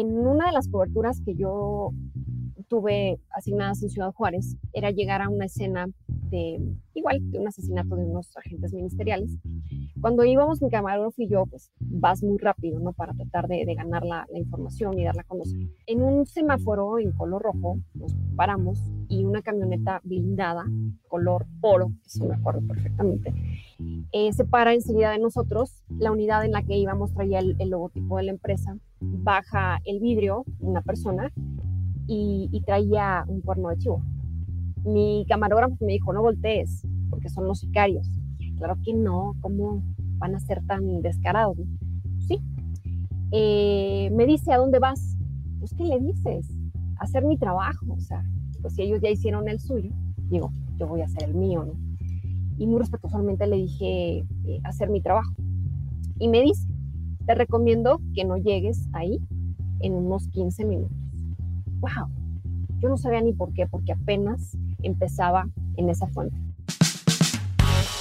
En una de las coberturas que yo tuve asignadas en Ciudad Juárez era llegar a una escena de, igual, de un asesinato de unos agentes ministeriales. Cuando íbamos mi camarógrafo y yo, pues vas muy rápido, ¿no? Para tratar de, ganar la, información y darla a conocer. En un semáforo en color rojo nos paramos y una camioneta blindada, color oro, eso me acuerdo perfectamente, eh, se para enseguida de nosotros. La unidad en la que íbamos traía el, el logotipo de la empresa. Baja el vidrio una persona y, traía un cuerno de chivo. Mi camarógrafo me dijo, no voltees, porque son los sicarios. Claro que no, ¿cómo van a ser tan descarados? Sí. Eh, me dice, ¿a dónde vas? Pues, ¿qué le dices? hacer mi trabajo, o sea, pues si ellos ya hicieron el suyo, digo, yo voy a hacer el mío, ¿no? Y muy respetuosamente le dije, eh, hacer mi trabajo. Y me dice, te recomiendo que no llegues ahí en unos 15 minutos wow, yo no sabía ni por qué, porque apenas empezaba en esa fuente.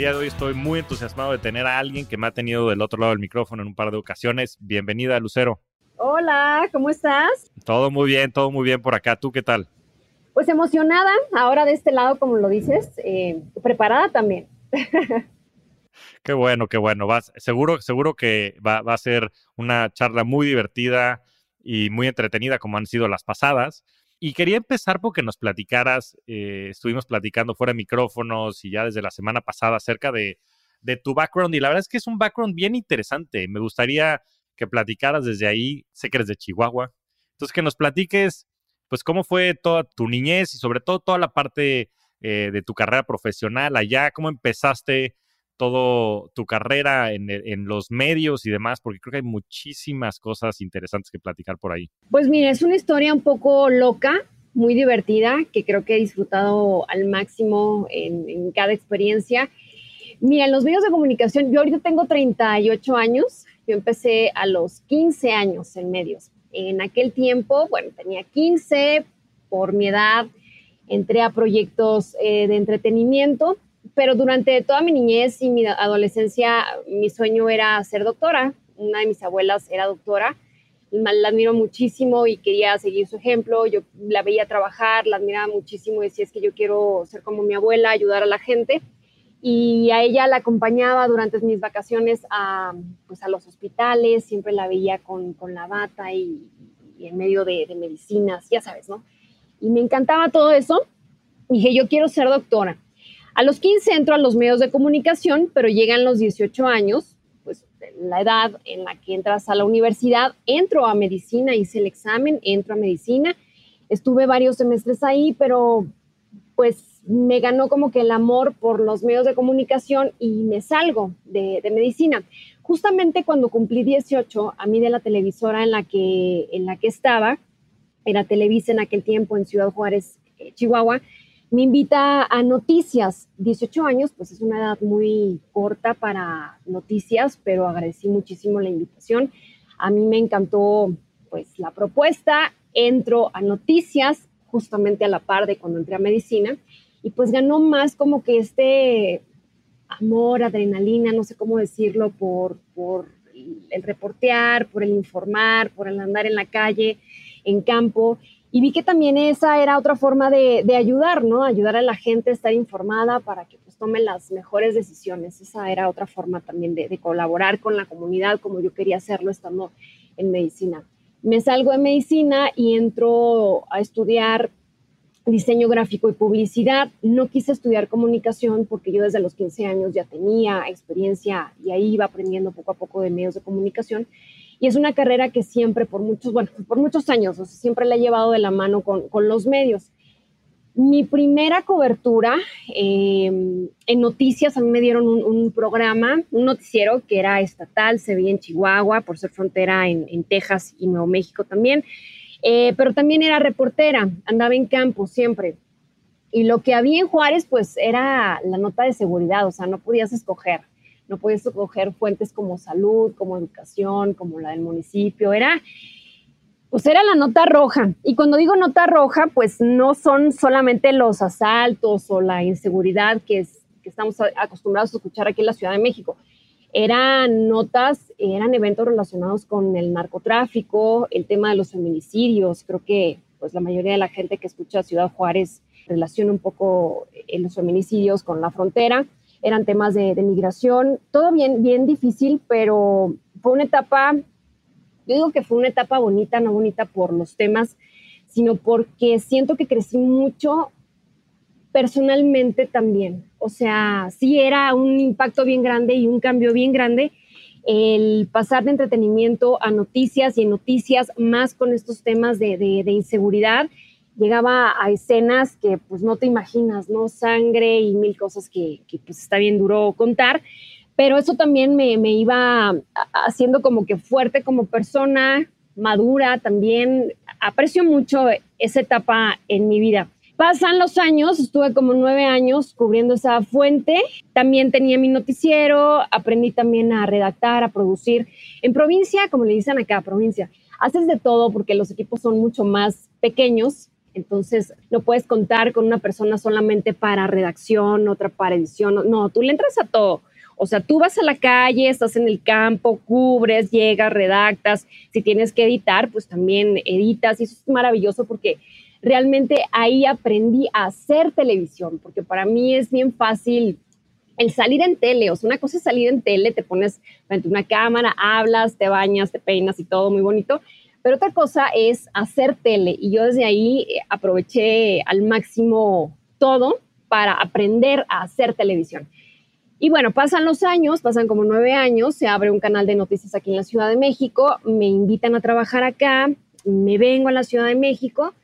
El día de hoy estoy muy entusiasmado de tener a alguien que me ha tenido del otro lado del micrófono en un par de ocasiones. Bienvenida, Lucero. Hola, ¿cómo estás? Todo muy bien, todo muy bien por acá. ¿Tú qué tal? Pues emocionada, ahora de este lado, como lo dices, eh, preparada también. qué bueno, qué bueno. Vas, seguro, seguro que va, va a ser una charla muy divertida y muy entretenida como han sido las pasadas. Y quería empezar porque nos platicaras, eh, estuvimos platicando fuera de micrófonos y ya desde la semana pasada acerca de, tu background y la verdad es que es un background bien interesante. Me gustaría que platicaras desde ahí, sé que eres de Chihuahua, entonces que nos platiques pues cómo fue toda tu niñez y sobre todo toda la parte eh, de tu carrera profesional allá, cómo empezaste todo tu carrera en, los medios y demás, porque creo que hay muchísimas cosas interesantes que platicar por ahí. Pues mira, es una historia un poco loca, muy divertida, que creo que he disfrutado al máximo en, en cada experiencia. Mira, en los medios de comunicación, yo ahorita tengo 38 años, yo empecé a los 15 años en medios. En aquel tiempo, bueno, tenía 15, por mi edad entré a proyectos eh, de entretenimiento pero durante toda mi niñez y mi adolescencia, mi sueño era ser doctora. Una de mis abuelas era doctora. La admiro muchísimo y quería seguir su ejemplo. Yo la veía trabajar, la admiraba muchísimo y decía, es que yo quiero ser como mi abuela, ayudar a la gente. Y a ella la acompañaba durante mis vacaciones a, pues a los hospitales, siempre la veía con, con la bata y, en medio de, de medicinas, ya sabes, ¿no? Y me encantaba todo eso. dije, yo quiero ser doctora a los 15 entro a los medios de comunicación, pero llegan los 18 años, pues la edad en la que entras a la universidad, entro a medicina, hice el examen, entro a medicina, estuve varios semestres ahí, pero pues me ganó como que el amor por los medios de comunicación y me salgo de, medicina. Justamente cuando cumplí 18, a mí de la televisora en la que, en la que estaba, era Televisa en aquel tiempo en Ciudad Juárez, eh, Chihuahua, me invita a noticias. 18 años, pues es una edad muy corta para noticias, pero agradecí muchísimo la invitación. A mí me encantó pues la propuesta. Entro a noticias justamente a la par de cuando entré a medicina y pues ganó más como que este amor, adrenalina, no sé cómo decirlo, por, por el reportear, por el informar, por el andar en la calle, en campo y vi que también esa era otra forma de, ayudar, ¿no? Ayudar a la gente a estar informada para que pues tome las mejores decisiones. Esa era otra forma también de, colaborar con la comunidad como yo quería hacerlo estando en medicina. Me salgo de medicina y entro a estudiar diseño gráfico y publicidad. No quise estudiar comunicación porque yo desde los 15 años ya tenía experiencia y ahí iba aprendiendo poco a poco de medios de comunicación. Y es una carrera que siempre, por muchos, bueno, por muchos años, siempre la he llevado de la mano con, con los medios. Mi primera cobertura em, en noticias, a mí me dieron un, programa, un noticiero que era estatal, se veía en Chihuahua, por ser frontera en, en Texas y Nuevo México también. Eh, pero también era reportera, andaba en campo siempre. Y lo que había en Juárez, pues era la nota de seguridad, o sea, no podías escoger, no podías escoger fuentes como salud, como educación, como la del municipio, era, pues era la nota roja. Y cuando digo nota roja, pues no son solamente los asaltos o la inseguridad que, que estamos acostumbrados a escuchar aquí en la Ciudad de México. Eran notas, eran eventos relacionados con el narcotráfico, el tema de los feminicidios. Creo que pues la mayoría de la gente que escucha Ciudad Juárez relaciona un poco eh, los feminicidios con la frontera. Eran temas de, migración, todo bien, bien difícil, pero fue una etapa, yo digo que fue una etapa bonita, no bonita por los temas, sino porque siento que crecí mucho personalmente también. O sea, sí era un impacto bien grande y un cambio bien grande el pasar de entretenimiento a noticias y noticias más con estos temas de, de, inseguridad. Llegaba a escenas que pues no te imaginas, ¿no? Sangre y mil cosas que, que pues está bien duro contar, pero eso también me, me iba haciendo como que fuerte como persona, madura también. Aprecio mucho esa etapa en mi vida. Pasan los años, estuve como nueve años cubriendo esa fuente. También tenía mi noticiero, aprendí también a redactar, a producir. En provincia, como le dicen acá, provincia, haces de todo porque los equipos son mucho más pequeños. Entonces, no puedes contar con una persona solamente para redacción, otra para edición. No, tú le entras a todo. O sea, tú vas a la calle, estás en el campo, cubres, llegas, redactas. Si tienes que editar, pues también editas. Y eso es maravilloso porque realmente ahí aprendí a hacer televisión, porque para mí es bien fácil el salir en tele, o sea, una cosa es salir en tele, te pones frente a una cámara, hablas, te bañas, te peinas y todo muy bonito, pero otra cosa es hacer tele y yo desde ahí eh, aproveché al máximo todo para aprender a hacer televisión. Y bueno, pasan los años, pasan como nueve años, se abre un canal de noticias aquí en la Ciudad de México, me invitan a trabajar acá, me vengo a la Ciudad de México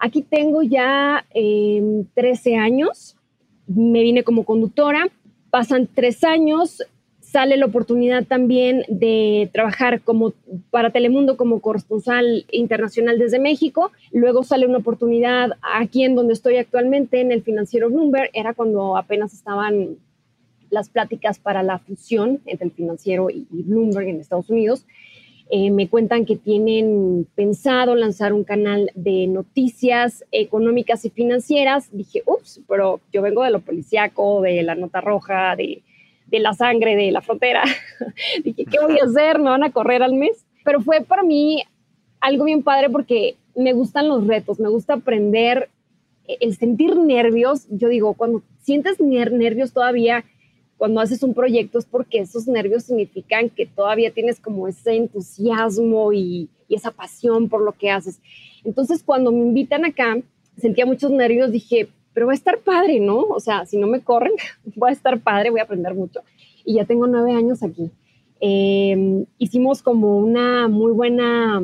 Aquí tengo ya 13 em, años, me vine como conductora, pasan tres años, sale la oportunidad también de trabajar como para Telemundo como corresponsal internacional desde México. Luego sale una oportunidad aquí en donde estoy actualmente, en el financiero Bloomberg. Era cuando apenas estaban las pláticas para la fusión entre el financiero y Bloomberg en Estados Unidos. Eh, me cuentan que tienen pensado lanzar un canal de noticias económicas y financieras. Dije, ups, pero yo vengo de lo policíaco, de la nota roja, de, de la sangre, de la frontera. Dije, ¿qué voy a hacer? ¿Me van a correr al mes? Pero fue para mí algo bien padre porque me gustan los retos, me gusta aprender el sentir nervios. Yo digo, cuando sientes nervios todavía cuando haces un proyecto es porque esos nervios significan que todavía tienes como ese entusiasmo y, esa pasión por lo que haces. Entonces, cuando me invitan acá, sentía muchos nervios, dije, pero va a estar padre, ¿no? O sea, si no me corren, va a estar padre, voy a aprender mucho. Y ya tengo nueve años aquí. Em, hicimos como una muy buena,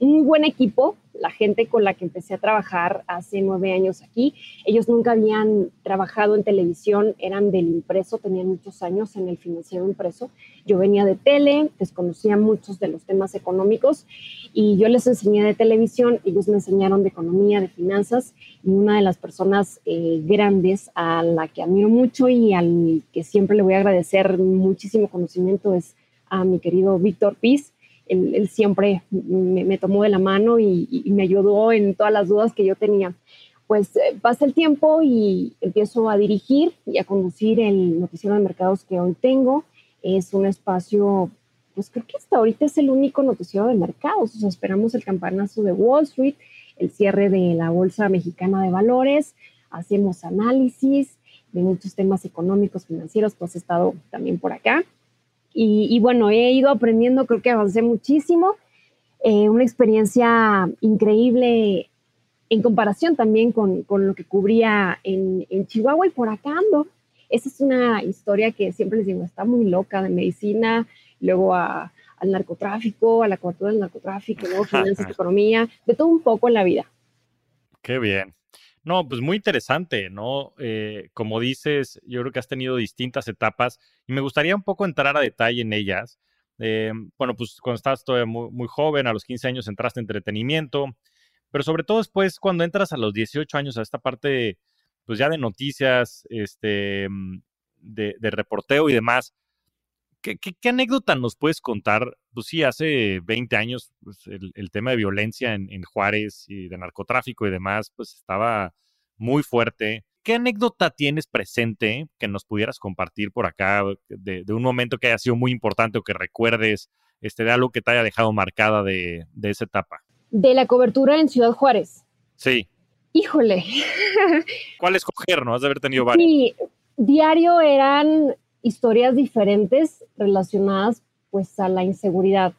un buen equipo la gente con la que empecé a trabajar hace nueve años aquí. Ellos nunca habían trabajado en televisión, eran del impreso, tenían muchos años en el financiero impreso. Yo venía de tele, desconocía muchos de los temas económicos y yo les enseñé de televisión, ellos me enseñaron de economía, de finanzas y una de las personas eh, grandes a la que admiro mucho y al que siempre le voy a agradecer muchísimo conocimiento es a mi querido Víctor Piz él, siempre me, tomó de la mano y, me ayudó en todas las dudas que yo tenía. Pues eh, pasa el tiempo y empiezo a dirigir y a conducir el noticiero de mercados que hoy tengo. Es un espacio, pues creo que hasta ahorita es el único noticiero de mercados. O sea, esperamos el campanazo de Wall Street, el cierre de la Bolsa Mexicana de Valores, hacemos análisis de muchos temas económicos, financieros, tú has estado también por acá. Y, bueno, he ido aprendiendo, creo que avancé muchísimo. Eh, una experiencia increíble en comparación también con, con lo que cubría en, en, Chihuahua y por acá ando. Esa es una historia que siempre les digo, está muy loca de medicina, luego a, al narcotráfico, a la cobertura del narcotráfico, luego finanzas, economía, de todo un poco en la vida. Qué bien. No, pues muy interesante, ¿no? Eh, como dices, yo creo que has tenido distintas etapas y me gustaría un poco entrar a detalle en ellas, Eh, bueno, pues cuando estabas todavía muy, joven, a los 15 años entraste en entretenimiento, pero sobre todo después cuando entras a los 18 años a esta parte, pues ya de noticias, este, mm, de, de reporteo y demás, ¿Qué, anécdota nos puedes contar? Pues sí, hace 20 años pues el, tema de violencia en, Juárez y de narcotráfico y demás, pues estaba muy fuerte. ¿Qué anécdota tienes presente que nos pudieras compartir por acá de, un momento que haya sido muy importante o que recuerdes este, de algo que te haya dejado marcada de, de esa etapa? De la cobertura en Ciudad Juárez. Sí. Híjole. ¿Cuál escoger? No has de haber tenido varios. Sí, diario eran historias diferentes relacionadas pues a la inseguridad.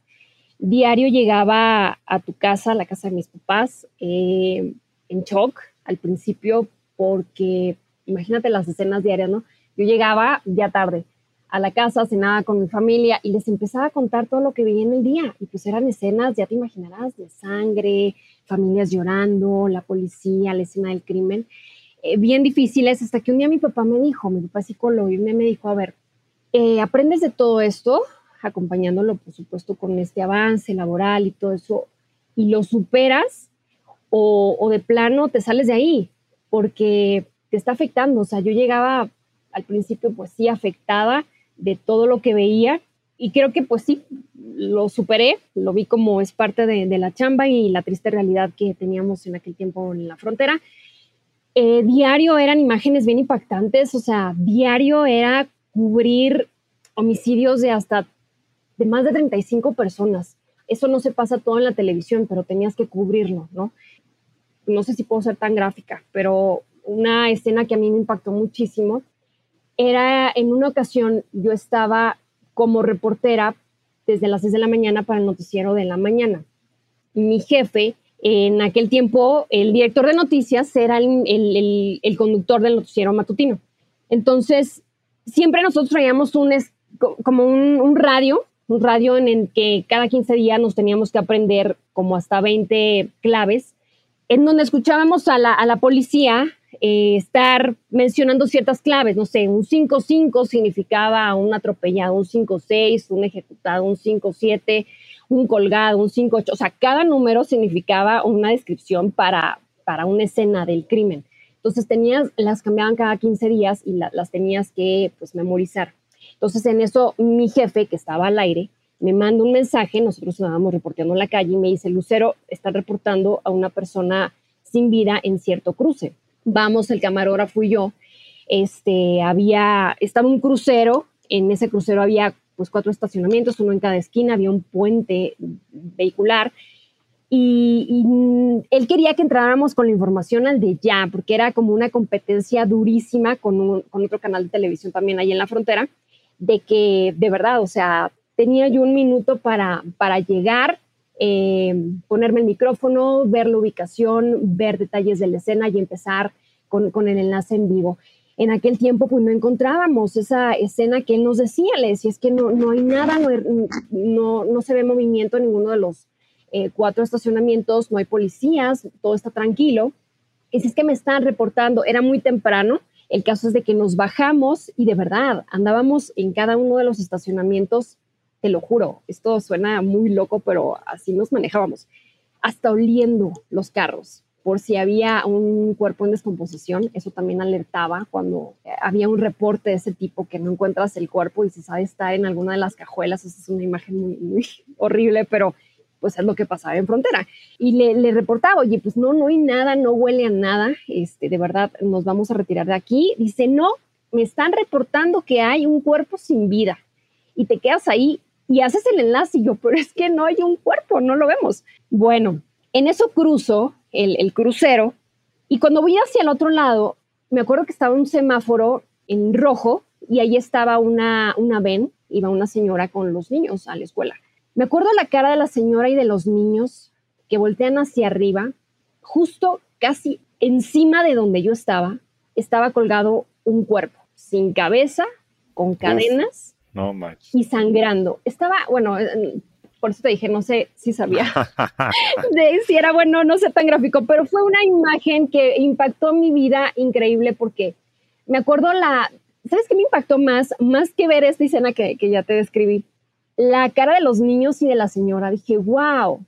Diario llegaba a tu casa, a la casa de mis papás, eh, en shock al principio porque imagínate las escenas diarias, ¿no? Yo llegaba ya tarde a la casa, cenaba con mi familia y les empezaba a contar todo lo que veía en el día. Y pues eran escenas, ya te imaginarás, de sangre, familias llorando, la policía, la escena del crimen. Eh, bien difíciles hasta que un día mi papá me dijo, mi papá psicólogo, y me dijo, a ver, eh, aprendes de todo esto, acompañándolo, por supuesto, con este avance laboral y todo eso, y lo superas o, de plano te sales de ahí, porque te está afectando. O sea, yo llegaba al principio, pues sí, afectada de todo lo que veía, y creo que pues sí, lo superé, lo vi como es parte de la chamba y la triste realidad que teníamos en aquel tiempo en la frontera eh, diario eran imágenes bien impactantes, o sea, diario era cubrir homicidios de hasta de más de 35 personas. Eso no se pasa todo en la televisión, pero tenías que cubrirlo, ¿no? No sé si puedo ser tan gráfica, pero una escena que a mí me impactó muchísimo era en una ocasión yo estaba como reportera desde las 6 de la mañana para el noticiero de la mañana. Mi jefe en aquel tiempo, el director de noticias era el, conductor del noticiero matutino. Entonces, siempre nosotros traíamos un, como un, radio, un radio en el que cada 15 días nos teníamos que aprender como hasta 20 claves, en donde escuchábamos a la, policía eh, estar mencionando ciertas claves, no sé, un 5-5 significaba un atropellado, un 5-6, un ejecutado, un 5-7 un colgado, un 5-8, o sea, cada número significaba una descripción para, para una escena del crimen. Entonces tenías, las cambiaban cada 15 días y las tenías que pues memorizar. Entonces en eso mi jefe, que estaba al aire, me manda un mensaje, nosotros estábamos reporteando en la calle y me dice, Lucero, está reportando a una persona sin vida en cierto cruce. Vamos, el camarógrafo y yo, este, había, estaba un crucero, en ese crucero había pues cuatro estacionamientos, uno en cada esquina, había un puente vehicular. Y, él quería que entráramos con la información al de ya, porque era como una competencia durísima con, con otro canal de televisión también ahí en la frontera, de que de verdad, o sea, tenía yo un minuto para, para llegar, eh, ponerme el micrófono, ver la ubicación, ver detalles de la escena y empezar con, con el enlace en vivo en aquel tiempo pues no encontrábamos esa escena que él nos decía, le decía, es que no, no hay nada, no, no, se ve movimiento en ninguno de los eh, cuatro estacionamientos, no hay policías, todo está tranquilo. Es que me están reportando, era muy temprano, el caso es de que nos bajamos y de verdad andábamos en cada uno de los estacionamientos, te lo juro, esto suena muy loco, pero así nos manejábamos, hasta oliendo los carros por si había un cuerpo en descomposición, eso también alertaba cuando eh, había un reporte de ese tipo que no encuentras el cuerpo y se sabe estar en alguna de las cajuelas, esa es una imagen muy, horrible, pero pues es lo que pasaba en frontera. Y le, reportaba, oye, pues no, no hay nada, no huele a nada, este, de verdad nos vamos a retirar de aquí. Dice, no, me están reportando que hay un cuerpo sin vida. Y te quedas ahí y haces el enlace y yo, pero es que no hay un cuerpo, no lo vemos. Bueno, en eso cruzo el, crucero y cuando voy hacia el otro lado, me acuerdo que estaba un semáforo en rojo y ahí estaba una, una ven, iba una señora con los niños a la escuela. Me acuerdo la cara de la señora y de los niños que voltean hacia arriba, justo casi encima de donde yo estaba, estaba colgado un cuerpo, sin cabeza, con cadenas y sangrando. Estaba, bueno, por eso te dije, no sé si sabía de si era bueno, no sé tan gráfico, pero fue una imagen que impactó mi vida increíble porque me acuerdo la, ¿sabes qué me impactó más? Más que ver esta escena que, que ya te describí, la cara de los niños y de la señora. Dije, wow,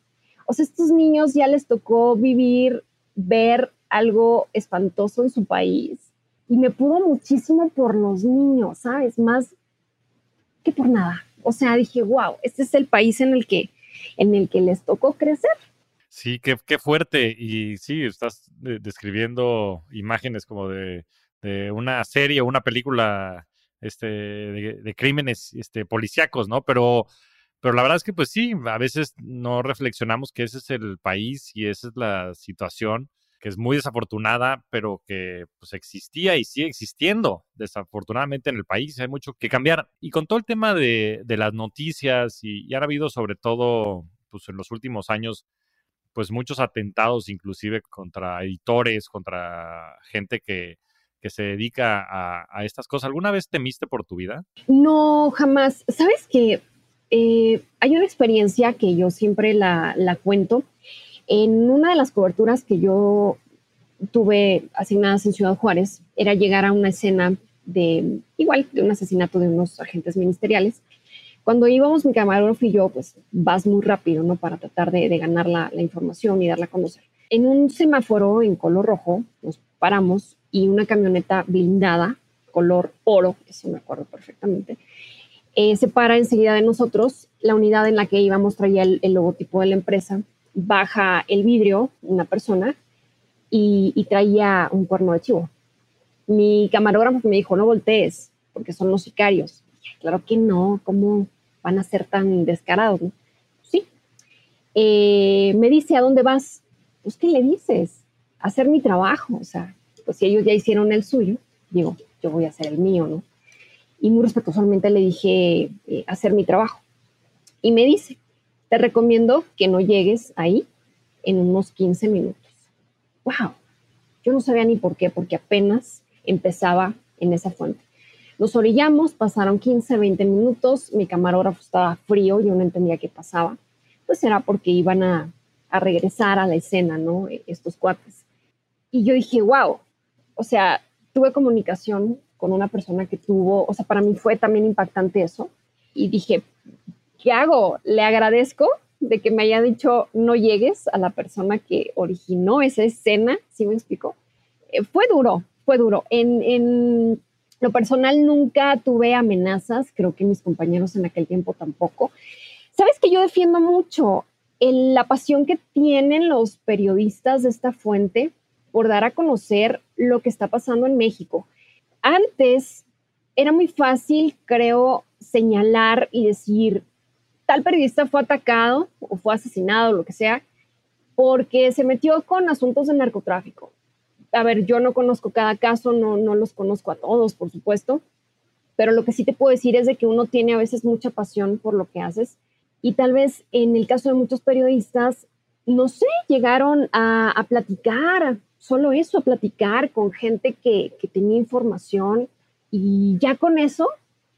o sea, estos niños ya les tocó vivir, ver algo espantoso en su país y me pudo muchísimo por los niños, ¿sabes? Más que por nada. O sea, dije, wow, este es el país en el que, en el que les tocó crecer. Sí, qué, qué fuerte. Y sí, estás describiendo imágenes como de, de una serie o una película este, de, crímenes este, policíacos, ¿no? Pero, pero la verdad es que, pues sí, a veces no reflexionamos que ese es el país y esa es la situación que es muy desafortunada, pero que pues existía y sigue existiendo desafortunadamente en el país. Hay mucho que cambiar. Y con todo el tema de, de las noticias y, y ha habido sobre todo pues en los últimos años pues muchos atentados inclusive contra editores, contra gente que, que se dedica a, estas cosas. ¿Alguna vez temiste por tu vida? No, jamás. ¿Sabes que eh, hay una experiencia que yo siempre la, la, cuento. En una de las coberturas que yo tuve asignadas en Ciudad Juárez, era llegar a una escena de, igual, de un asesinato de unos agentes ministeriales. Cuando íbamos mi camarógrafo y yo, pues vas muy rápido, ¿no? Para tratar de, de ganar la, información y darla a conocer. En un semáforo en color rojo, nos paramos y una camioneta blindada, color oro, eso me acuerdo perfectamente, eh, se para enseguida de nosotros. La unidad en la que íbamos traía el, logotipo de la empresa. Baja el vidrio una persona y, traía un cuerno de chivo. Mi camarógrafo me dijo, no voltees, porque son los sicarios. Claro que no, ¿cómo van a ser tan descarados? Sí. Eh, me dice, ¿a dónde vas? Pues, ¿qué le dices? hacer mi trabajo, o sea, pues si ellos ya hicieron el suyo, digo, yo voy a hacer el mío, ¿no? Y muy respetuosamente le dije, eh, hacer mi trabajo. Y me dice, te recomiendo que no llegues ahí en unos 15 minutos. ¡Wow! Yo no sabía ni por qué, porque apenas empezaba en esa fuente. Nos orillamos, pasaron 15, 20 minutos, mi camarógrafo estaba frío, yo no entendía qué pasaba. Pues era porque iban a, a regresar a la escena, ¿no? Estos cuates. Y yo dije, wow, o sea, tuve comunicación con una persona que tuvo, o sea, para mí fue también impactante eso. Y dije, ¿qué hago? Le agradezco de que me haya dicho no llegues a la persona que originó esa escena, ¿sí me explico? Eh, fue duro, fue duro. En, en, lo personal nunca tuve amenazas, creo que mis compañeros en aquel tiempo tampoco. Sabes que yo defiendo mucho la pasión que tienen los periodistas de esta fuente por dar a conocer lo que está pasando en México. Antes era muy fácil, creo, señalar y decir, tal periodista fue atacado o fue asesinado, lo que sea, porque se metió con asuntos de narcotráfico. A ver, yo no conozco cada caso, no, no los conozco a todos, por supuesto, pero lo que sí te puedo decir es de que uno tiene a veces mucha pasión por lo que haces y tal vez en el caso de muchos periodistas, no sé, llegaron a, a platicar, solo eso, a platicar con gente que, tenía información y ya con eso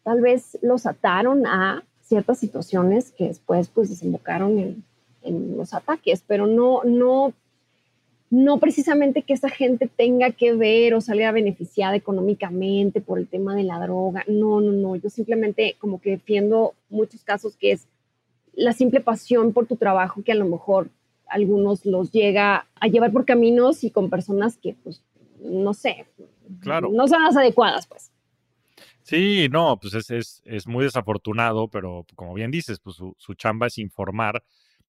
tal vez los ataron a ciertas situaciones que después pues desembocaron en, los ataques, pero no, no, no precisamente que esa gente tenga que ver o salga beneficiada económicamente por el tema de la droga, no, no, no, yo simplemente como que defiendo muchos casos que es la simple pasión por tu trabajo que a lo mejor algunos los llega a llevar por caminos y con personas que, pues, no sé, claro. no son las adecuadas, pues. Sí, no, pues es, es, es muy desafortunado, pero como bien dices, pues su, su, chamba es informar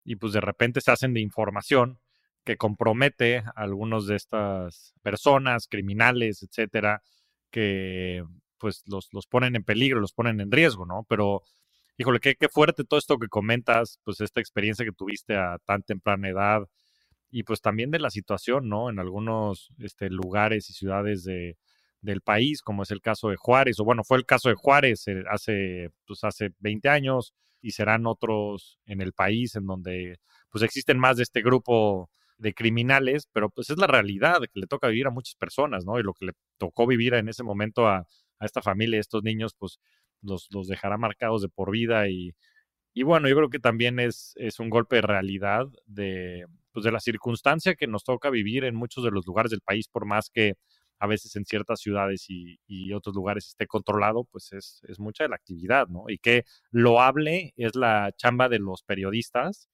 y pues de repente se hacen de información que compromete a algunos de estas personas, criminales, etcétera, que pues los, los ponen en peligro, los ponen en riesgo, ¿no? Pero híjole, qué, qué fuerte todo esto que comentas, pues esta experiencia que tuviste a tan temprana edad y pues también de la situación, ¿no? En algunos este, lugares y ciudades de, del país, como es el caso de Juárez, o bueno, fue el caso de Juárez eh, hace, pues hace 20 años y serán otros en el país en donde pues existen más de este grupo de criminales, pero pues es la realidad que le toca vivir a muchas personas, ¿no? Y lo que le tocó vivir en ese momento a, a esta familia, a estos niños, pues los, los dejará marcados de por vida y, y bueno, yo creo que también es, es un golpe de realidad de, pues de la circunstancia que nos toca vivir en muchos de los lugares del país, por más que a veces en ciertas ciudades y, otros lugares esté controlado, pues es, mucha de la actividad, ¿no? Y que loable es la chamba de los periodistas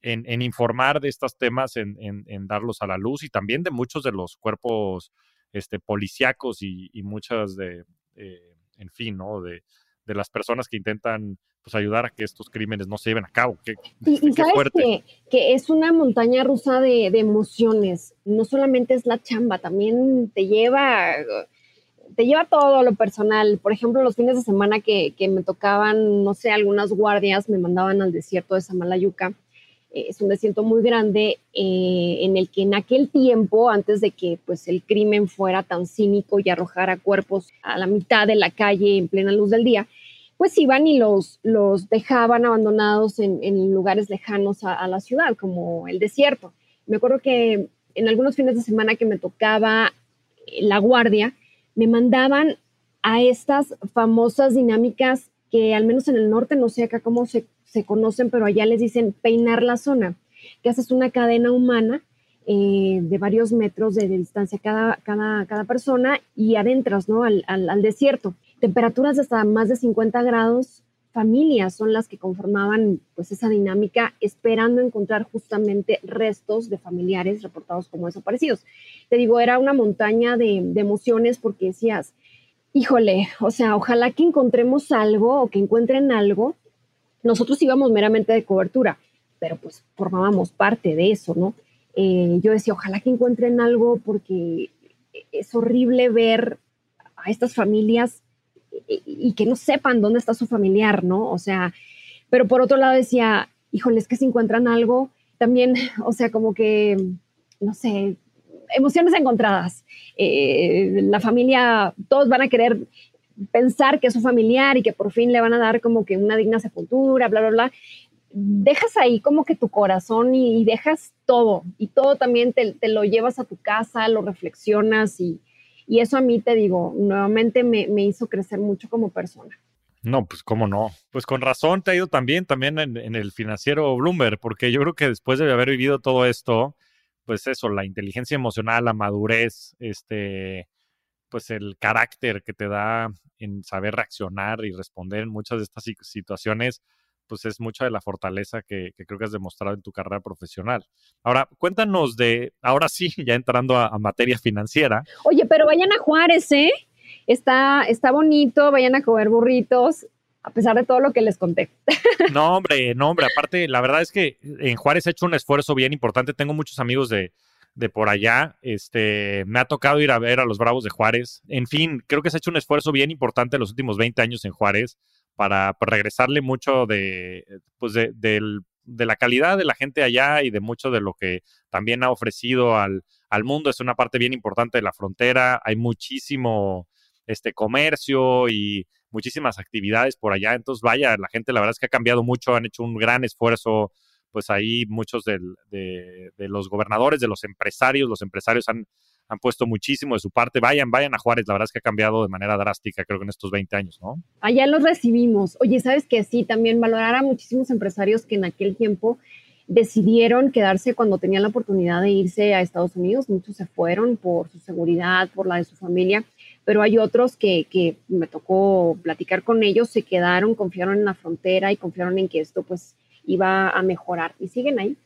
en, informar de estos temas, en, darlos a la luz y también de muchos de los cuerpos este, policíacos y, muchas de, eh, en fin, ¿no? De las personas que intentan pues ayudar a que estos crímenes no se lleven a cabo. Qué, y, sabes que, que, es una montaña rusa de, emociones. No solamente es la chamba, también te lleva, te lleva todo lo personal. Por ejemplo, los fines de semana que, que me tocaban, no sé, algunas guardias me mandaban al desierto de Samalayuca. Eh, es un desierto muy grande eh, en el que en aquel tiempo, antes de que pues, el crimen fuera tan cínico y arrojara cuerpos a la mitad de la calle en plena luz del día, pues iban y los, los dejaban abandonados en, lugares lejanos a, la ciudad, como el desierto. Me acuerdo que en algunos fines de semana que me tocaba la guardia, me mandaban a estas famosas dinámicas que al menos en el norte, no sé acá cómo se, conocen, pero allá les dicen peinar la zona, que haces una cadena humana eh, de varios metros de, distancia cada, cada, cada, persona y adentras ¿no? al, al desierto temperaturas de hasta más de 50 grados, familias son las que conformaban pues esa dinámica esperando encontrar justamente restos de familiares reportados como desaparecidos. Te digo, era una montaña de, emociones porque decías, híjole, o sea, ojalá que encontremos algo o que encuentren algo. Nosotros íbamos meramente de cobertura, pero pues formábamos parte de eso, ¿no? Eh, yo decía, ojalá que encuentren algo porque es horrible ver a estas familias y, que no sepan dónde está su familiar, ¿no? O sea, pero por otro lado decía, híjole, es que si encuentran algo, también, o sea, como que, no sé, emociones encontradas. Eh, la familia, todos van a querer pensar que es su familiar y que por fin le van a dar como que una digna sepultura, bla, bla, bla. Dejas ahí como que tu corazón y, dejas todo, y todo también te, lo llevas a tu casa, lo reflexionas y, y eso a mí, te digo, nuevamente me, hizo crecer mucho como persona. No, pues cómo no. Pues con razón te ha ido también, también en, el financiero Bloomberg, porque yo creo que después de haber vivido todo esto, pues eso, la inteligencia emocional, la madurez, este, pues el carácter que te da en saber reaccionar y responder en muchas de estas situaciones, pues es mucha de la fortaleza que, creo que has demostrado en tu carrera profesional. Ahora, cuéntanos de, ahora sí, ya entrando a, materia financiera. Oye, pero vayan a Juárez, ¿eh? Está, está bonito, vayan a comer burritos, a pesar de todo lo que les conté. No, hombre, no, hombre, aparte, la verdad es que en Juárez he hecho un esfuerzo bien importante. Tengo muchos amigos de, de por allá. Este, me ha tocado ir a ver a los Bravos de Juárez. En fin, creo que se ha hecho un esfuerzo bien importante en los últimos 20 años en Juárez para, regresarle mucho de, pues de, de, la calidad de la gente allá y de mucho de lo que también ha ofrecido al, al mundo. Es una parte bien importante de la frontera. Hay muchísimo este comercio y muchísimas actividades por allá. Entonces, vaya, la gente la verdad es que ha cambiado mucho, han hecho un gran esfuerzo. Pues ahí muchos de, los gobernadores, de los empresarios, los empresarios han, han puesto muchísimo de su parte. Vayan, vayan a Juárez, la verdad es que ha cambiado de manera drástica, creo que en estos 20 años, ¿no? Allá los recibimos. Oye, ¿sabes que Sí, también valorar a muchísimos empresarios que en aquel tiempo decidieron quedarse cuando tenían la oportunidad de irse a Estados Unidos. Muchos se fueron por su seguridad, por la de su familia, pero hay otros que, que me tocó platicar con ellos, se quedaron, confiaron en la frontera y confiaron en que esto pues iba a mejorar y siguen ahí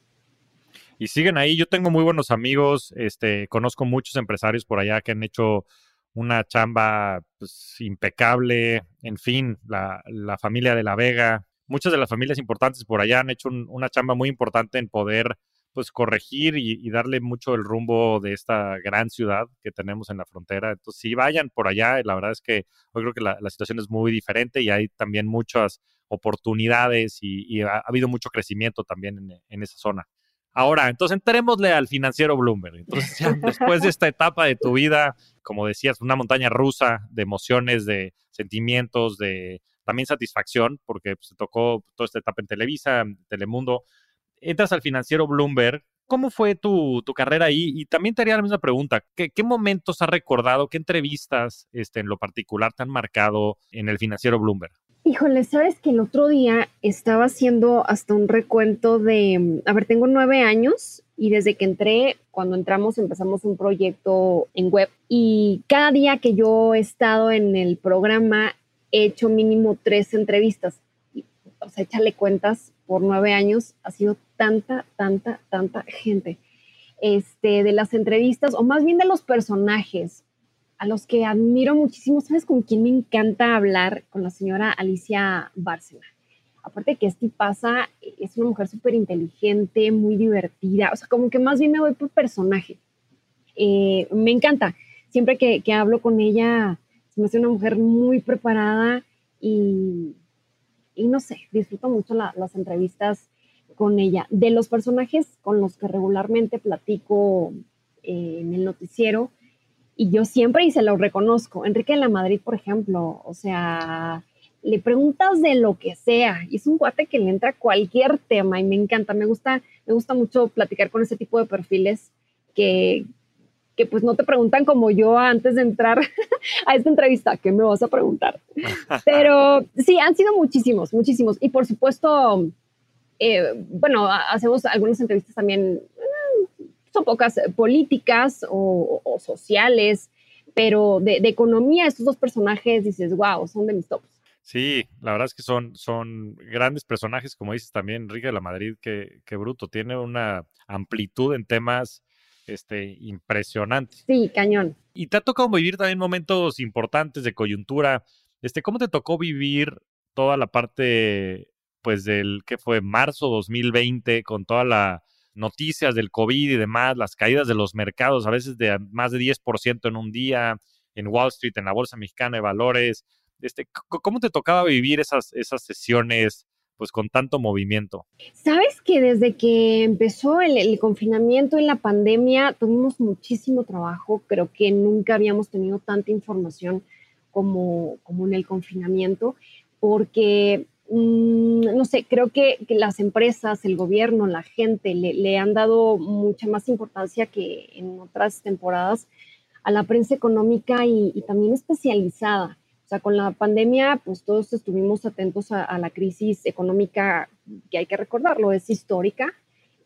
y siguen ahí. Yo tengo muy buenos amigos, este, conozco muchos empresarios por allá que han hecho una chamba pues, impecable, en fin, la, familia de La Vega, muchas de las familias importantes por allá han hecho una chamba muy importante en poder pues corregir y, darle mucho el rumbo de esta gran ciudad que tenemos en la frontera. Entonces, si vayan por allá, la verdad es que hoy creo que la, situación es muy diferente y hay también muchas oportunidades y, ha, habido mucho crecimiento también en, en esa zona. Ahora, entonces entrémosle al financiero Bloomberg. Entonces, ya, después de esta etapa de tu vida, como decías, una montaña rusa de emociones, de sentimientos, de también satisfacción, porque pues, te tocó toda esta etapa en Televisa, en Telemundo. Entras al financiero Bloomberg. ¿Cómo fue tu, carrera ahí? Y también te haría la misma pregunta. ¿Qué, momentos has recordado? ¿Qué entrevistas este, en lo particular te han marcado en el financiero Bloomberg? Híjole, sabes que el otro día estaba haciendo hasta un recuento de, a ver, tengo nueve años y desde que entré, cuando entramos empezamos un proyecto en web y cada día que yo he estado en el programa he hecho mínimo tres entrevistas. O sea, échale cuentas, por nueve años ha sido tanta, tanta, tanta gente. Este, de las entrevistas, o más bien de los personajes, a los que admiro muchísimo. ¿Sabes con quién me encanta hablar? Con la señora Alicia Bárcena. Aparte de que este pasa, es una mujer súper inteligente, muy divertida, o sea, como que más bien me voy por personaje. Eh, me encanta. Siempre que, que, hablo con ella, se me hace una mujer muy preparada y, y no sé, disfruto mucho las entrevistas con ella. De los personajes con los que regularmente platico eh, en el noticiero, y yo siempre, y se lo reconozco, Enrique de la Madrid, por ejemplo, o sea, le preguntas de lo que sea, y es un cuate que le entra cualquier tema, y me encanta, me gusta, me gusta mucho platicar con ese tipo de perfiles que, que pues no te preguntan como yo antes de entrar a esta entrevista, ¿qué me vas a preguntar? Pero sí, han sido muchísimos, muchísimos. Y por supuesto, eh, bueno, hacemos algunas entrevistas también son pocas eh, políticas o, sociales, pero de, economía, estos dos personajes dices, wow, son de mis tops. Sí, la verdad es que son, son grandes personajes, como dices también, Enrique de la Madrid, que, bruto, tiene una amplitud en temas este, impresionante. Sí, cañón. Y te ha tocado vivir también momentos importantes de coyuntura. Este, ¿Cómo te tocó vivir toda la parte, pues, del que fue marzo 2020, con toda la noticias del COVID y demás, las caídas de los mercados, a veces de más de 10% en un día, en Wall Street, en la Bolsa Mexicana de Valores. Este, ¿Cómo te tocaba vivir esas, esas sesiones pues con tanto movimiento? Sabes que desde que empezó el, confinamiento y la pandemia tuvimos muchísimo trabajo. Creo que nunca habíamos tenido tanta información como, como en el confinamiento, porque Mm, no sé, creo que, las empresas, el gobierno, la gente le, han dado mucha más importancia que en otras temporadas a la prensa económica y, también especializada. O sea, con la pandemia, pues todos estuvimos atentos a, la crisis económica que hay que recordarlo, es histórica.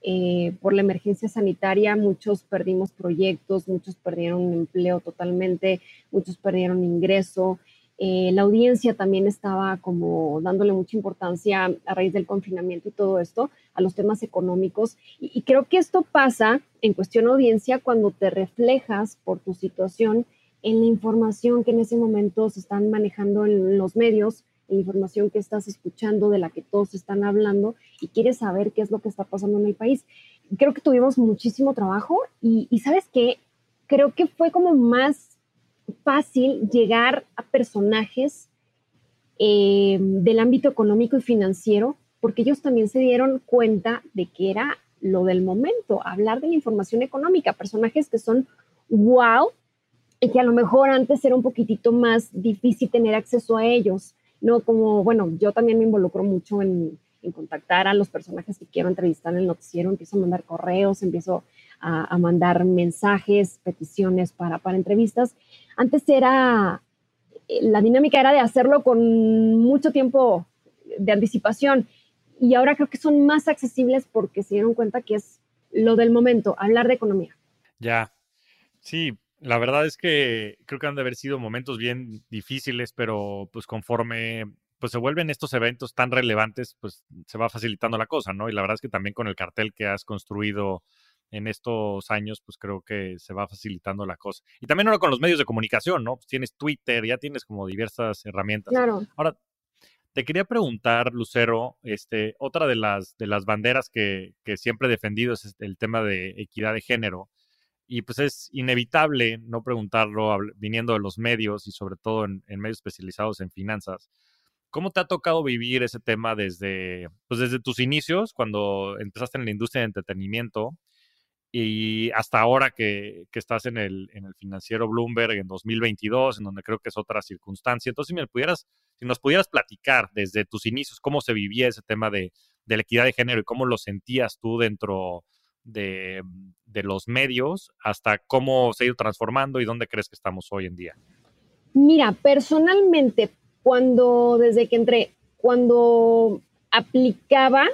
Eh, por la emergencia sanitaria, muchos perdimos proyectos, muchos perdieron empleo totalmente, muchos perdieron ingreso. Eh, la audiencia también estaba como dándole mucha importancia a raíz del confinamiento y todo esto a los temas económicos. Y, creo que esto pasa en cuestión audiencia cuando te reflejas por tu situación en la información que en ese momento se están manejando en los medios, en la información que estás escuchando, de la que todos están hablando y quieres saber qué es lo que está pasando en el país. Creo que tuvimos muchísimo trabajo y, y sabes qué, creo que fue como más fácil llegar a personajes eh, del ámbito económico y financiero, porque ellos también se dieron cuenta de que era lo del momento, hablar de la información económica, personajes que son wow y que a lo mejor antes era un poquitito más difícil tener acceso a ellos, ¿no? Como, bueno, yo también me involucro mucho en, contactar a los personajes que quiero entrevistar en el noticiero, empiezo a mandar correos, empiezo a, mandar mensajes, peticiones para, para entrevistas. Antes era, eh, la dinámica era de hacerlo con mucho tiempo de anticipación y ahora creo que son más accesibles porque se dieron cuenta que es lo del momento, hablar de economía. Ya, sí, la verdad es que creo que han de haber sido momentos bien difíciles, pero pues conforme pues se vuelven estos eventos tan relevantes, pues se va facilitando la cosa, ¿no? Y la verdad es que también con el cartel que has construido en estos años, pues creo que se va facilitando la cosa. Y también ahora con los medios de comunicación, ¿no? Pues tienes Twitter, ya tienes como diversas herramientas. Claro. Ahora, te quería preguntar, Lucero, este, otra de las, de las banderas que, que siempre he defendido es el tema de equidad de género. Y pues es inevitable no preguntarlo viniendo de los medios y sobre todo en, en medios especializados en finanzas. ¿Cómo te ha tocado vivir ese tema desde, pues desde tus inicios, cuando empezaste en la industria de entretenimiento? Y hasta ahora que, que estás en el, en el, financiero Bloomberg en 2022, en donde creo que es otra circunstancia. Entonces, si me pudieras, si nos pudieras platicar desde tus inicios, cómo se vivía ese tema de, de la equidad de género y cómo lo sentías tú dentro de, de, los medios, hasta cómo se ha ido transformando y dónde crees que estamos hoy en día. Mira, personalmente, cuando desde que entré, cuando aplicaba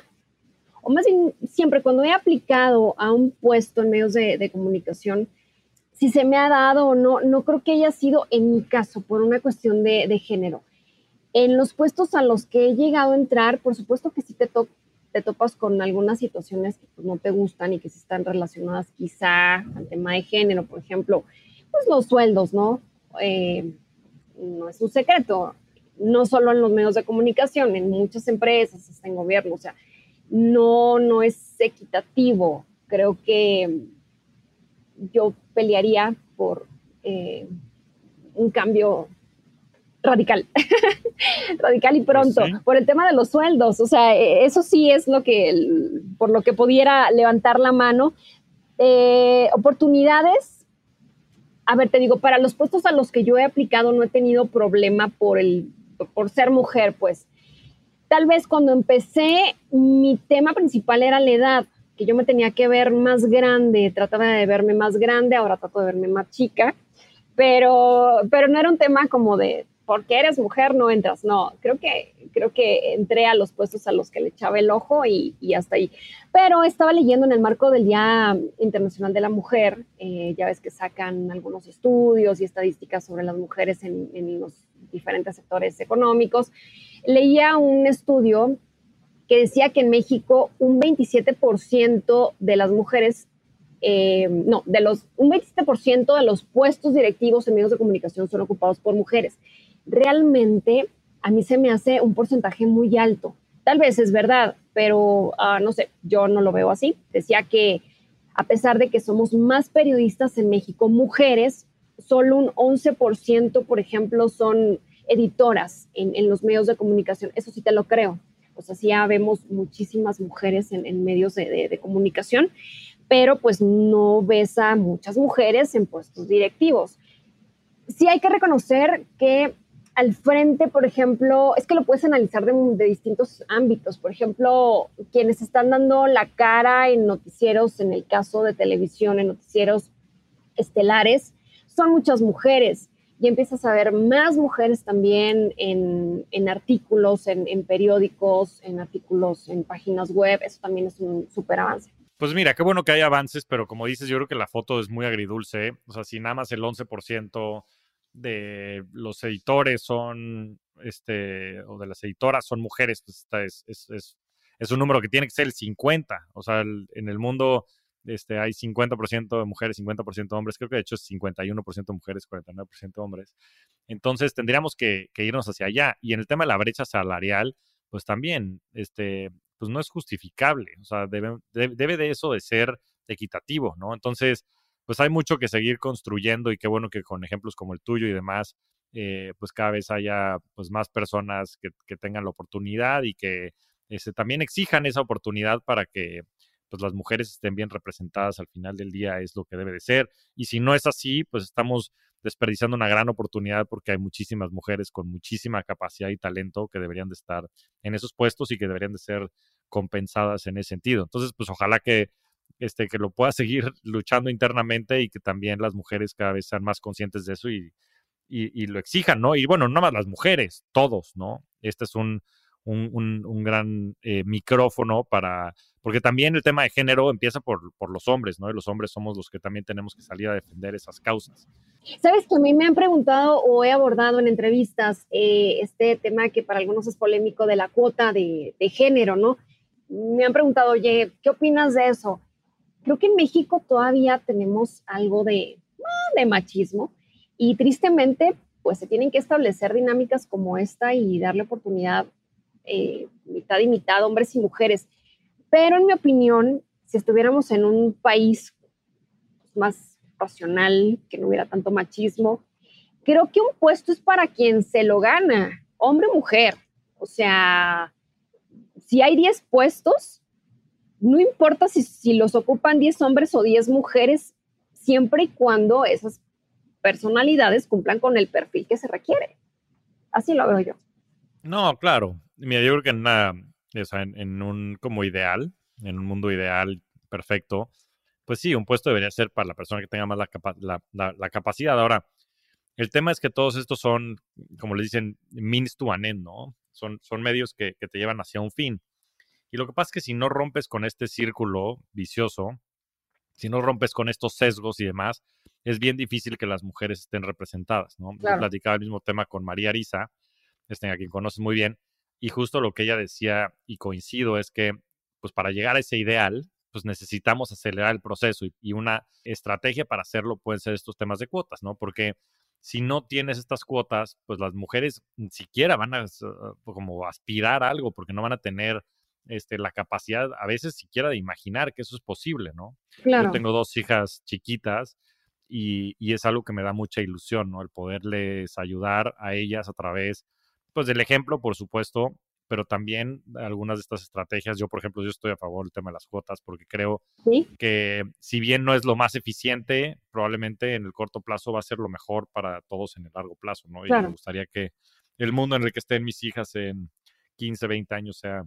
o más bien siempre cuando he aplicado a un puesto en medios de, comunicación, si se me ha dado o no, no creo que haya sido en mi caso por una cuestión de, género. En los puestos a los que he llegado a entrar, por supuesto que sí te, te topas con algunas situaciones que pues, no te gustan y que sí están relacionadas quizá al tema de género, por ejemplo, pues los sueldos, ¿no? Eh, no es un secreto, no solo en los medios de comunicación, en muchas empresas, hasta en gobierno, o sea, no, no es equitativo. Creo que yo pelearía por eh, un cambio radical, radical y pronto, pues por el tema de los sueldos. O sea, e, eso sí es lo que, por lo que pudiera levantar la mano. Eh, oportunidades, a ver, te digo, para los puestos a los que yo he aplicado no he tenido problema por, el, por ser mujer, pues. Tal vez cuando empecé, mi tema principal era la edad, que yo me tenía que ver más grande, trataba de verme más grande, ahora trato de verme más chica, pero, pero no era un tema como de porque eres mujer no entras. No, creo que, creo que entré a los puestos a los que le echaba el ojo y, hasta ahí. Pero estaba leyendo en el marco del Día Internacional de la Mujer, eh, ya ves que sacan algunos estudios y estadísticas sobre las mujeres en, los diferentes sectores económicos. Leía un estudio que decía que en México un 27% de las mujeres eh, no, de los, un 27% de los puestos directivos en medios de comunicación son ocupados por mujeres realmente a mí se me hace un porcentaje muy alto. Tal vez es verdad, pero ah, no sé, yo no lo veo así. Decía que a pesar de que somos más periodistas en México, mujeres, solo un 11%, por ejemplo, son editoras en, los medios de comunicación. Eso sí te lo creo. O sea, sí ya vemos muchísimas mujeres en, medios de, comunicación, pero pues no ves a muchas mujeres en puestos directivos. Sí hay que reconocer que al frente, por ejemplo, es que lo puedes analizar de, distintos ámbitos. Por ejemplo, quienes están dando la cara en noticieros, en el caso de televisión, en noticieros estelares, son muchas mujeres. Y empiezas a ver más mujeres también en, artículos, en, periódicos, en artículos, en páginas web. Eso también es un súper avance. Pues mira, qué bueno que hay avances, pero como dices, yo creo que la foto es muy agridulce. O sea, si nada más el 11% de los editores son, este, o de las editoras son mujeres, pues esta es, es, es, un número que tiene que ser el 50. O sea, en el mundo este, hay 50% de mujeres, 50% de hombres. Creo que de hecho es 51% mujeres, 49% hombres. Entonces tendríamos que, irnos hacia allá. Y en el tema de la brecha salarial, pues también, este, pues no es justificable. O sea, debe, debe de eso de ser equitativo, ¿no? Entonces, pues hay mucho que seguir construyendo y qué bueno que con ejemplos como el tuyo y demás, eh, pues cada vez haya pues más personas que, tengan la oportunidad y que este, también exijan esa oportunidad para que pues las mujeres estén bien representadas al final del día es lo que debe de ser. Y si no es así, pues estamos desperdiciando una gran oportunidad porque hay muchísimas mujeres con muchísima capacidad y talento que deberían de estar en esos puestos y que deberían de ser compensadas en ese sentido. Entonces, pues ojalá que este, que lo pueda seguir luchando internamente y que también las mujeres cada vez sean más conscientes de eso y, y, lo exijan, ¿no? Y bueno, no más las mujeres, todos, ¿no? Este es un, un, un, gran eh, micrófono para, porque también el tema de género empieza por, por, los hombres, ¿no? Y los hombres somos los que también tenemos que salir a defender esas causas. Sabes que a mí me han preguntado o he abordado en entrevistas eh, este tema que para algunos es polémico de la cuota de, de género, ¿no? Me han preguntado, oye, ¿qué opinas de eso? creo que en México todavía tenemos algo de, ah, de machismo y tristemente pues se tienen que establecer dinámicas como esta y darle oportunidad eh, mitad y mitad, hombres y mujeres. Pero en mi opinión, si estuviéramos en un país más racional, que no hubiera tanto machismo, creo que un puesto es para quien se lo gana, hombre o mujer. O sea, si hay 10 puestos, no importa si, los ocupan 10 hombres o 10 mujeres, siempre y cuando esas personalidades cumplan con el perfil que se requiere. Así lo veo yo. No, claro. Mira, yo creo que en, una, en, un como ideal, en un mundo ideal perfecto, pues sí, un puesto debería ser para la persona que tenga más la, capacidad. Ahora, el tema es que todos estos son, como les dicen, means to an end, ¿no? Son, son medios que, que te llevan hacia un fin. Y lo que pasa es que si no rompes con este círculo vicioso, si no rompes con estos sesgos y demás, es bien difícil que las mujeres estén representadas, ¿no? Yo platicaba el mismo tema con María Arisa, este, a quien conoces muy bien, y justo lo que ella decía, y coincido, es que pues para llegar a ese ideal, pues necesitamos acelerar el proceso y, una estrategia para hacerlo pueden ser estos temas de cuotas, ¿no? Porque si no tienes estas cuotas, pues las mujeres ni siquiera van a como aspirar a algo porque no van a tener este, la capacidad a veces siquiera de imaginar que eso es posible, ¿no? Yo tengo dos hijas chiquitas y, y, es algo que me da mucha ilusión, ¿no? El poderles ayudar a ellas a través, pues, del ejemplo, por supuesto, pero también algunas de estas estrategias, yo por ejemplo, yo estoy a favor del tema de las cuotas porque creo que si bien no es lo más eficiente, probablemente en el corto plazo va a ser lo mejor para todos en el largo plazo, ¿no? Y me gustaría que el mundo en el que estén mis hijas en 15, 20 años sea,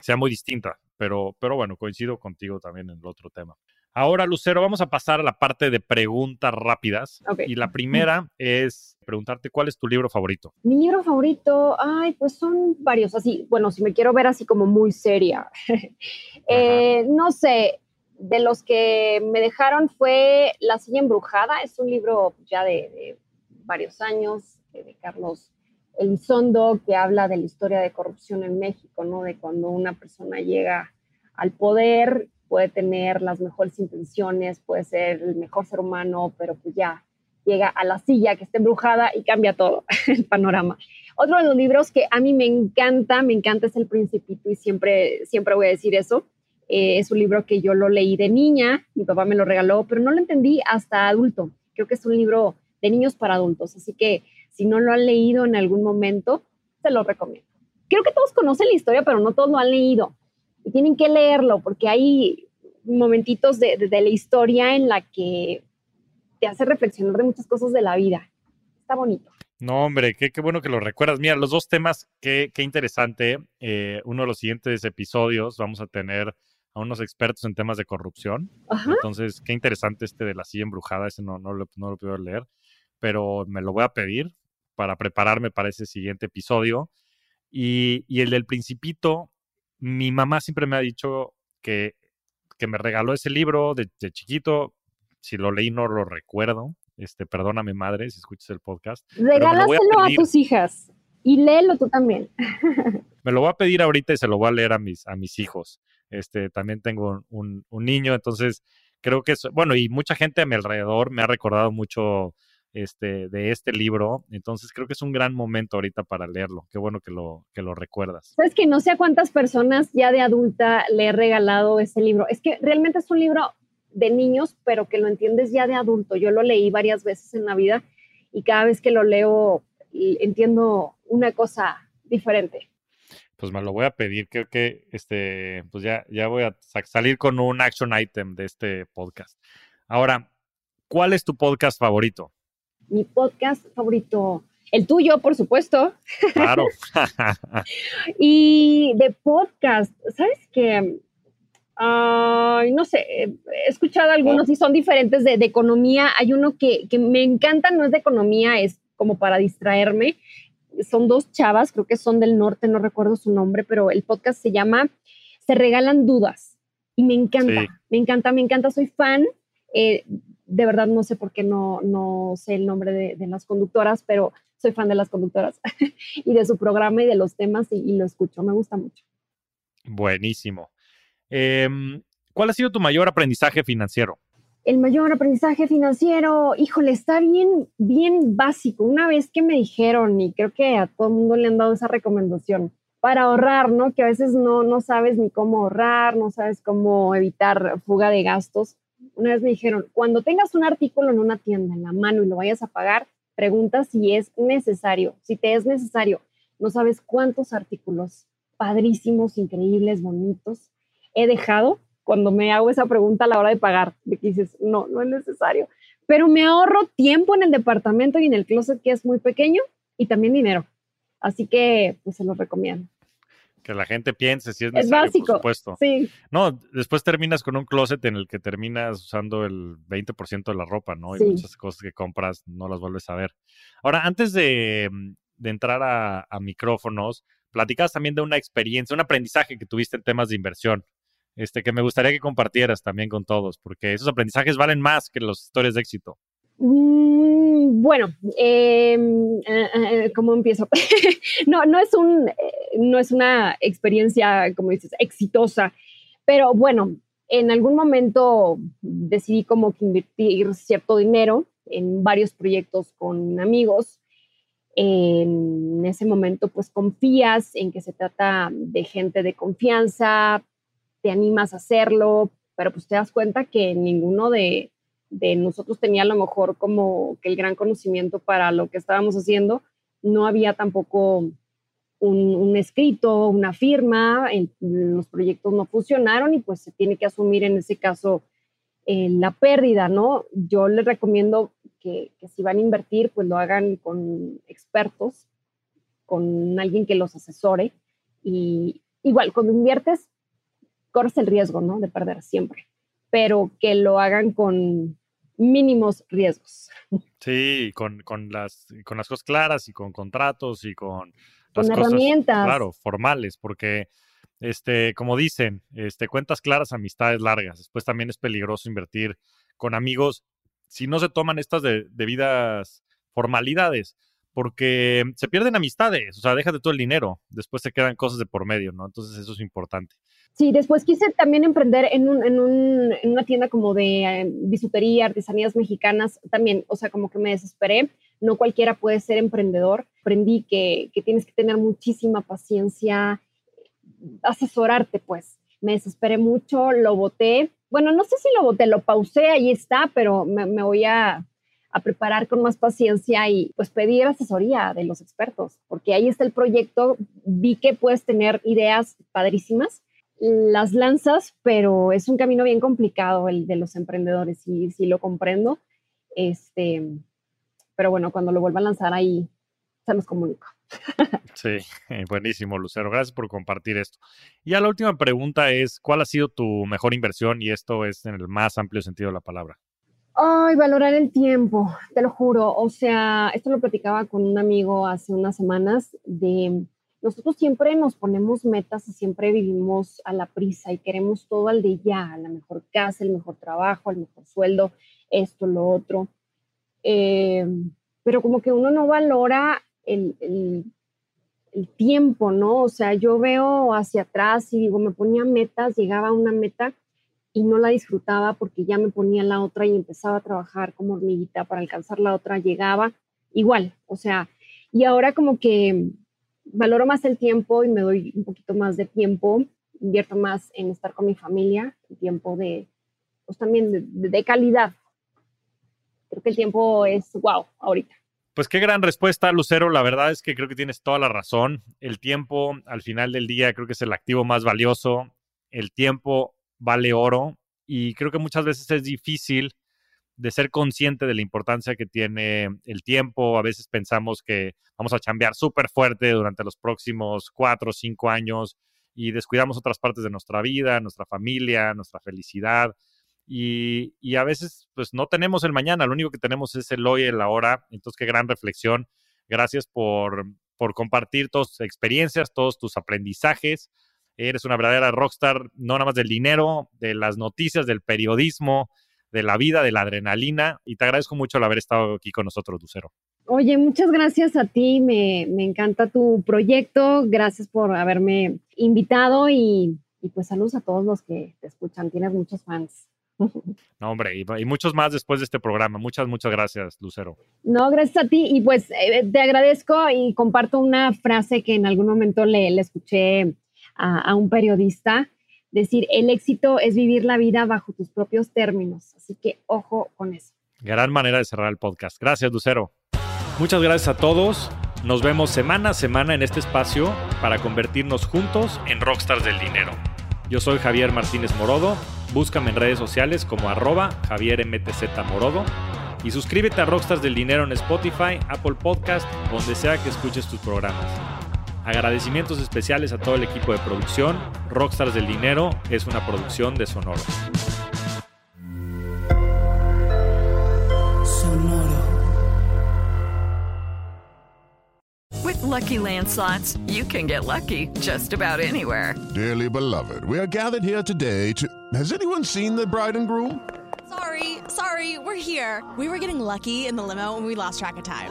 sea muy distinta, pero, pero bueno, coincido contigo también en el otro tema. Ahora, Lucero, vamos a pasar a la parte de preguntas rápidas. Y la primera es preguntarte cuál es tu libro favorito. Mi libro favorito, ay, pues son varios, así, bueno, si me quiero ver así como muy seria. Eh, no sé, de los que me dejaron fue La silla embrujada, es un libro ya de, varios años, de Carlos Elizondo, que habla de la historia de corrupción en México, ¿no? De cuando una persona llega al poder puede tener las mejores intenciones, puede ser el mejor ser humano, pero pues ya llega a la silla que está embrujada y cambia todo el panorama. Otro de los libros que a mí me encanta, me encanta es El Principito y siempre, siempre voy a decir eso. Eh, es un libro que yo lo leí de niña, mi papá me lo regaló, pero no lo entendí hasta adulto. Creo que es un libro de niños para adultos, así que si no lo han leído en algún momento, se lo recomiendo. Creo que todos conocen la historia, pero no todos lo han leído y tienen que leerlo porque hay momentitos de, la historia en la que te hace reflexionar de muchas cosas de la vida. Está bonito. No, hombre, qué, qué bueno que lo recuerdas. Mira, los dos temas, qué, qué interesante. Eh, uno de los siguientes episodios vamos a tener a unos expertos en temas de corrupción. Entonces, qué interesante este de la silla embrujada. Ese no, no, lo, no lo puedo leer, pero me lo voy a pedir para prepararme para ese siguiente episodio. Y, y el del principito, mi mamá siempre me ha dicho que, que me regaló ese libro de, chiquito. Si lo leí, no lo recuerdo. Este, perdóname, madre, si escuchas el podcast. Regálaselo a, tus hijas y léelo tú también. me lo voy a pedir ahorita y se lo voy a leer a mis, a mis hijos. Este, también tengo un, un niño, entonces creo que es, bueno, y mucha gente a mi alrededor me ha recordado mucho este, de este libro. Entonces creo que es un gran momento ahorita para leerlo. Qué bueno que lo, que lo recuerdas. Sabes que no sé a cuántas personas ya de adulta le he regalado ese libro. Es que realmente es un libro de niños, pero que lo entiendes ya de adulto. Yo lo leí varias veces en la vida y cada vez que lo leo entiendo una cosa diferente. Pues me lo voy a pedir, creo que este, pues ya, ya voy a salir con un action item de este podcast. Ahora, ¿cuál es tu podcast favorito? Mi podcast favorito, el tuyo, por supuesto. Claro. y de podcast, ¿sabes qué? no sé, he escuchado algunos y son diferentes de, economía. Hay uno que, que, me encanta, no es de economía, es como para distraerme. Son dos chavas, creo que son del norte, no recuerdo su nombre, pero el podcast se llama Se Regalan Dudas. Y me encanta, me encanta, me encanta, soy fan. Eh, de verdad no sé por qué no, no sé el nombre de, las conductoras, pero soy fan de las conductoras y de su programa y de los temas y, lo escucho, me gusta mucho. Buenísimo. Em, ¿Cuál ha sido tu mayor aprendizaje financiero? El mayor aprendizaje financiero, híjole, está bien, bien básico. Una vez que me dijeron, y creo que a todo el mundo le han dado esa recomendación, para ahorrar, ¿no? Que a veces no, no sabes ni cómo ahorrar, no sabes cómo evitar fuga de gastos una vez me dijeron, cuando tengas un artículo en una tienda en la mano y lo vayas a pagar, pregunta si es necesario. Si te es necesario, no sabes cuántos artículos padrísimos, increíbles, bonitos he dejado cuando me hago esa pregunta a la hora de pagar, de que dices, no, no es necesario. Pero me ahorro tiempo en el departamento y en el closet que es muy pequeño y también dinero. Así que, pues se los recomiendo que la gente piense si es necesario, es básico, por supuesto. Sí. No, después terminas con un closet en el que terminas usando el 20% de la ropa, ¿no? Y muchas cosas que compras no las vuelves a ver. Ahora, antes de, mm, entrar a, micrófonos, platicabas también de una experiencia, un aprendizaje que tuviste en temas de inversión, este, que me gustaría que compartieras también con todos, porque esos aprendizajes valen más que las historias de éxito. Mm, bueno, em, eh, eh, ¿cómo empiezo? no, no es, un, eh, no es una experiencia, como dices, exitosa, pero bueno, en algún momento decidí como que invertir cierto dinero en varios proyectos con amigos. En ese momento, pues confías en que se trata de gente de confianza, te animas a hacerlo, pero pues te das cuenta que ninguno de, de nosotros tenía a lo mejor como que el gran conocimiento para lo que estábamos haciendo, no había tampoco un, escrito, una firma, los proyectos no funcionaron y pues se tiene que asumir en ese caso eh, la pérdida, ¿no? Yo les recomiendo que, que, si van a invertir, pues lo hagan con expertos, con alguien que los asesore y igual, cuando inviertes, corres el riesgo, ¿no? De perder siempre, pero que lo hagan con, mínimos riesgos. Sí, con, con, las, con las cosas claras y con contratos y con, las cosas, herramientas. Claro, formales, porque, este, como dicen, este, cuentas claras, amistades largas. Después también es peligroso invertir con amigos si no se toman estas debidas formalidades porque se pierden amistades, o sea, déjate todo el dinero, después se quedan cosas de por medio, ¿no? Entonces eso es importante. Sí, después quise también emprender en, un, en, un, en una tienda como de eh, bisutería, artesanías mexicanas, también, o sea, como que me desesperé, no cualquiera puede ser emprendedor, aprendí que, que tienes que tener muchísima paciencia, asesorarte, pues, me desesperé mucho, lo boté, bueno, no sé si lo boté, lo pausé, ahí está, pero me, me voy a a preparar con más paciencia y pues pedir asesoría de los expertos, porque ahí está el proyecto, vi que puedes tener ideas padrísimas, las lanzas, pero es un camino bien complicado el de los emprendedores y sí lo comprendo. Este, pero bueno, cuando lo vuelva a lanzar ahí se los comunico. Sí, buenísimo, Lucero. Gracias por compartir esto. Y ya la última pregunta es, ¿cuál ha sido tu mejor inversión? Y esto es en el más amplio sentido de la palabra. Ay, valorar el tiempo, te lo juro. O sea, esto lo platicaba con un amigo hace unas semanas de nosotros siempre nos ponemos metas y siempre vivimos a la prisa y queremos todo al de ya, la mejor casa, el mejor trabajo, el mejor sueldo, esto, lo otro. Eh, pero como que uno no valora el, el, tiempo, ¿no? O sea, yo veo hacia atrás y digo, me ponía metas, llegaba a una meta y no la disfrutaba porque ya me ponía la otra y empezaba a trabajar como hormiguita para alcanzar la otra, llegaba igual, o sea, y ahora como que valoro más el tiempo y me doy un poquito más de tiempo, invierto más en estar con mi familia, tiempo de, pues también de, calidad. Creo que el tiempo es wow ahorita. Pues qué gran respuesta, Lucero. La verdad es que creo que tienes toda la razón. El tiempo, al final del día, creo que es el activo más valioso. El tiempo vale oro y creo que muchas veces es difícil de ser consciente de la importancia que tiene el tiempo. A veces pensamos que vamos a chambear súper fuerte durante los próximos cuatro o cinco años y descuidamos otras partes de nuestra vida, nuestra familia, nuestra felicidad. Y, y, a veces pues no tenemos el mañana, lo único que tenemos es el hoy, el ahora. Entonces, qué gran reflexión. Gracias por, por compartir todas tus experiencias, todos tus aprendizajes. Eres una verdadera rockstar, no nada más del dinero, de las noticias, del periodismo, de la vida, de la adrenalina. Y te agradezco mucho el haber estado aquí con nosotros, Lucero. Oye, muchas gracias a ti. Me, encanta tu proyecto. Gracias por haberme invitado y, pues saludos a todos los que te escuchan. Tienes muchos fans. No, hombre, y, muchos más después de este programa. Muchas, muchas gracias, Lucero. No, gracias a ti. Y pues eh, te agradezco y comparto una frase que en algún momento le, le escuché a, un periodista, decir, el éxito es vivir la vida bajo tus propios términos. Así que ojo con eso. Gran manera de cerrar el podcast. Gracias, Lucero. Muchas gracias a todos. Nos vemos semana a semana en este espacio para convertirnos juntos en rockstars del dinero. Yo soy Javier Martínez Morodo. Búscame en redes sociales como arroba Javier MTZ Morodo. Y suscríbete a Rockstars del Dinero en Spotify, Apple Podcast, donde sea que escuches tus programas. Agradecimientos especiales a todo el equipo de producción. Rockstars del Dinero es una producción de Sonoro. Lucky Land slots, you can get lucky just about anywhere. Dearly beloved, we are gathered here today to. Has anyone seen the bride and groom? Sorry, sorry, we're here. We were getting lucky in the limo and we lost track of time.